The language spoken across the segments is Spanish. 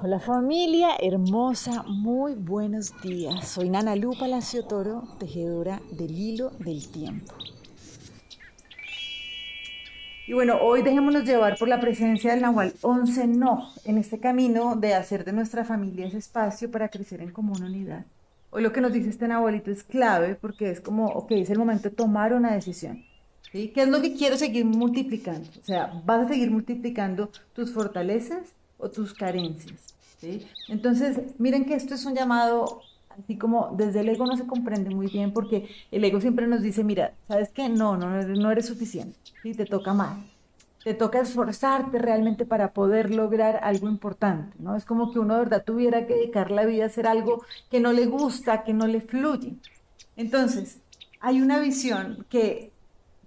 Hola familia hermosa, muy buenos días. Soy Nana Lu Palacio Toro, tejedora del hilo del tiempo. Y bueno, hoy dejémonos llevar por la presencia del Nahual 11 No, en este camino de hacer de nuestra familia ese espacio para crecer en común unidad. Hoy lo que nos dice este Nahualito es clave porque es como, ok, es el momento de tomar una decisión. ¿sí? ¿Qué es lo que quiero seguir multiplicando? O sea, vas a seguir multiplicando tus fortalezas o tus carencias. ¿sí? Entonces, miren que esto es un llamado, así como desde el ego no se comprende muy bien, porque el ego siempre nos dice, mira, ¿sabes qué? No, no, no eres suficiente, ¿sí? te toca más. Te toca esforzarte realmente para poder lograr algo importante, ¿no? Es como que uno de verdad tuviera que dedicar la vida a hacer algo que no le gusta, que no le fluye. Entonces, hay una visión que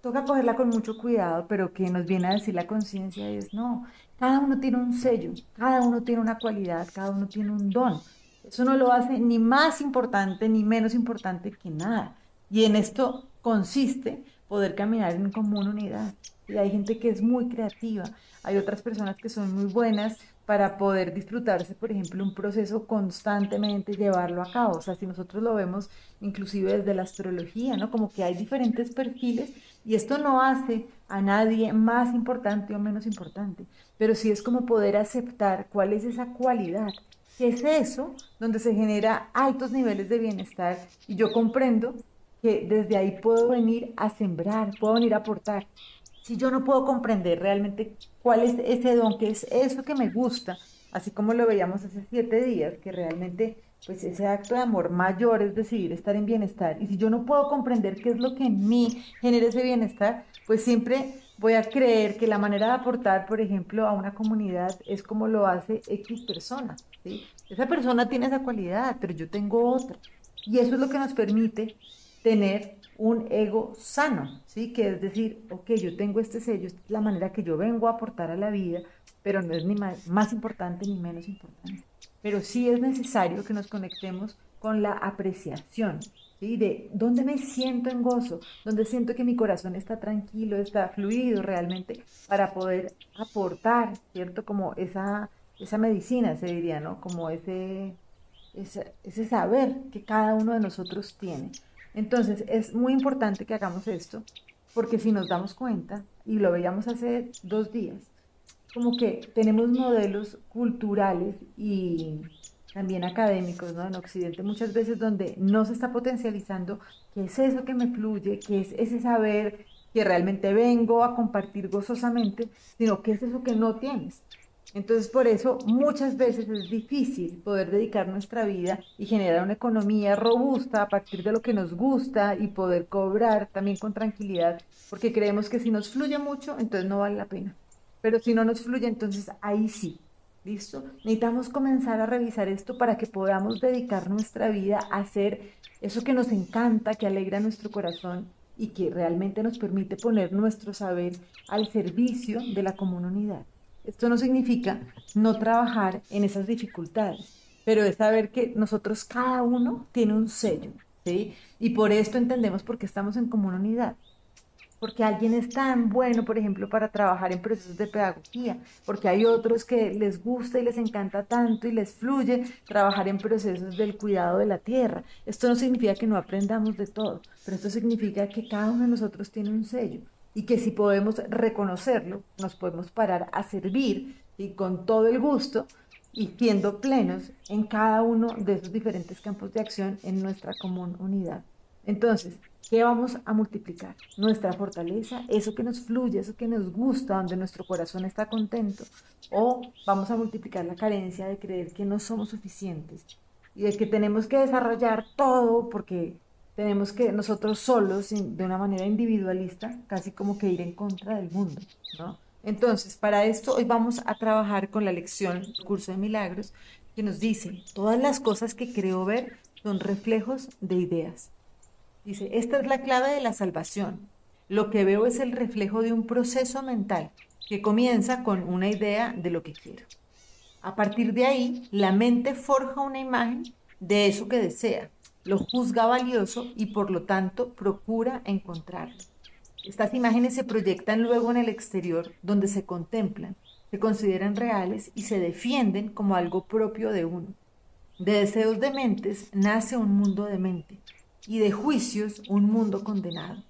toca cogerla con mucho cuidado, pero que nos viene a decir la conciencia es, no, cada uno tiene un sello, cada uno tiene una cualidad, cada uno tiene un don. Eso no lo hace ni más importante ni menos importante que nada. Y en esto consiste poder caminar en común unidad. Y hay gente que es muy creativa, hay otras personas que son muy buenas para poder disfrutarse, por ejemplo, un proceso constantemente, llevarlo a cabo. O sea, si nosotros lo vemos inclusive desde la astrología, ¿no? Como que hay diferentes perfiles y esto no hace a nadie más importante o menos importante, pero sí es como poder aceptar cuál es esa cualidad, qué es eso donde se genera altos niveles de bienestar y yo comprendo que desde ahí puedo venir a sembrar, puedo venir a aportar. Si yo no puedo comprender realmente cuál es ese don, qué es eso que me gusta, así como lo veíamos hace siete días, que realmente pues ese acto de amor mayor es decidir estar en bienestar. Y si yo no puedo comprender qué es lo que en mí genera ese bienestar, pues siempre voy a creer que la manera de aportar, por ejemplo, a una comunidad es como lo hace X persona. Esa persona tiene esa cualidad, pero yo tengo otra. Y eso es lo que nos permite tener un ego sano, ¿sí? Que es decir, ok, yo tengo este sello, esta es la manera que yo vengo a aportar a la vida, pero no es ni más, importante ni menos importante. Pero sí es necesario que nos conectemos con la apreciación, ¿sí? De dónde me siento en gozo, dónde siento que mi corazón está tranquilo, está fluido realmente, para poder aportar, ¿cierto? Como esa, esa medicina, se diría, ¿no? Como ese, ese saber que cada uno de nosotros tiene. Entonces, es muy importante que hagamos esto, porque si nos damos cuenta, y lo veíamos hace dos días, como que tenemos modelos culturales y también académicos, ¿no? En Occidente muchas veces donde no se está potencializando qué es eso que me fluye, qué es ese saber que realmente vengo a compartir gozosamente, sino qué es eso que no tienes. Entonces, por eso muchas veces es difícil poder dedicar nuestra vida y generar una economía robusta a partir de lo que nos gusta y poder cobrar también con tranquilidad, porque creemos que si nos fluye mucho, entonces no vale la pena. Pero si no nos fluye, entonces ahí sí. ¿Listo? Necesitamos comenzar a revisar esto para que podamos dedicar nuestra vida a hacer eso que nos encanta, que alegra nuestro corazón y que realmente nos permite poner nuestro saber al servicio de la comunidad. Esto no significa no trabajar en esas dificultades, pero es saber que nosotros cada uno tiene un sello, ¿sí? Y por esto entendemos por qué estamos en comunidad porque alguien es tan bueno, por ejemplo, para trabajar en procesos de pedagogía, porque hay otros que les gusta y les encanta tanto y les fluye trabajar en procesos del cuidado de la tierra. Esto no significa que no aprendamos de todo, pero esto significa que cada uno de nosotros tiene un sello y que si podemos reconocerlo, nos podemos parar a servir y con todo el gusto y siendo plenos en cada uno de esos diferentes campos de acción en nuestra común unidad. Entonces, ¿qué vamos a multiplicar? Nuestra fortaleza, eso que nos fluye, eso que nos gusta, donde nuestro corazón está contento. O vamos a multiplicar la carencia de creer que no somos suficientes y de que tenemos que desarrollar todo porque tenemos que nosotros solos, de una manera individualista, casi como que ir en contra del mundo, ¿no? Entonces, para esto hoy vamos a trabajar con la lección, curso de milagros, que nos dice, todas las cosas que creo ver son reflejos de ideas. Dice, esta es la clave de la salvación. Lo que veo es el reflejo de un proceso mental que comienza con una idea de lo que quiero. A partir de ahí, la mente forja una imagen de eso que desea, lo juzga valioso y por lo tanto procura encontrarlo. Estas imágenes se proyectan luego en el exterior donde se contemplan se consideran reales y se defienden como algo propio de uno. De deseos de mentes nace un mundo de mente y de juicios un mundo condenado.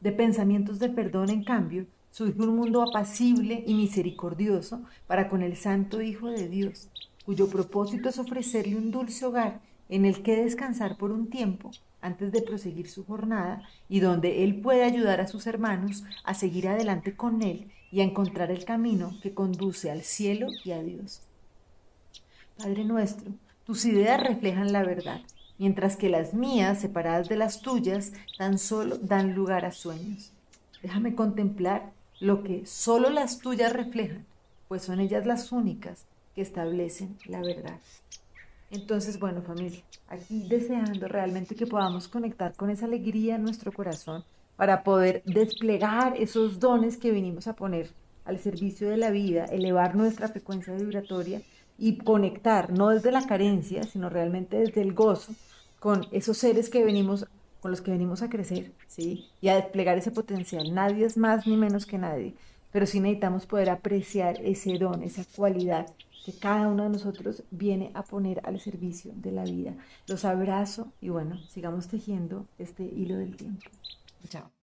De pensamientos de perdón, en cambio, surge un mundo apacible y misericordioso para con el Santo Hijo de Dios, cuyo propósito es ofrecerle un dulce hogar en el que descansar por un tiempo antes de proseguir su jornada y donde él puede ayudar a sus hermanos a seguir adelante con él y a encontrar el camino que conduce al cielo y a Dios. Padre nuestro, tus ideas reflejan la verdad, mientras que las mías, separadas de las tuyas, tan solo dan lugar a sueños. Déjame contemplar lo que solo las tuyas reflejan, pues son ellas las únicas que establecen la verdad. Entonces, bueno, familia, aquí deseando realmente que podamos conectar con esa alegría en nuestro corazón para poder desplegar esos dones que venimos a poner al servicio de la vida, elevar nuestra frecuencia vibratoria y conectar, no desde la carencia, sino realmente desde el gozo, con esos seres que venimos, con los que venimos a crecer, ¿sí? Y a desplegar ese potencial. Nadie es más ni menos que nadie, pero sí necesitamos poder apreciar ese don, esa cualidad que cada uno de nosotros viene a poner al servicio de la vida. Los abrazo y bueno, sigamos tejiendo este hilo del tiempo. Chao.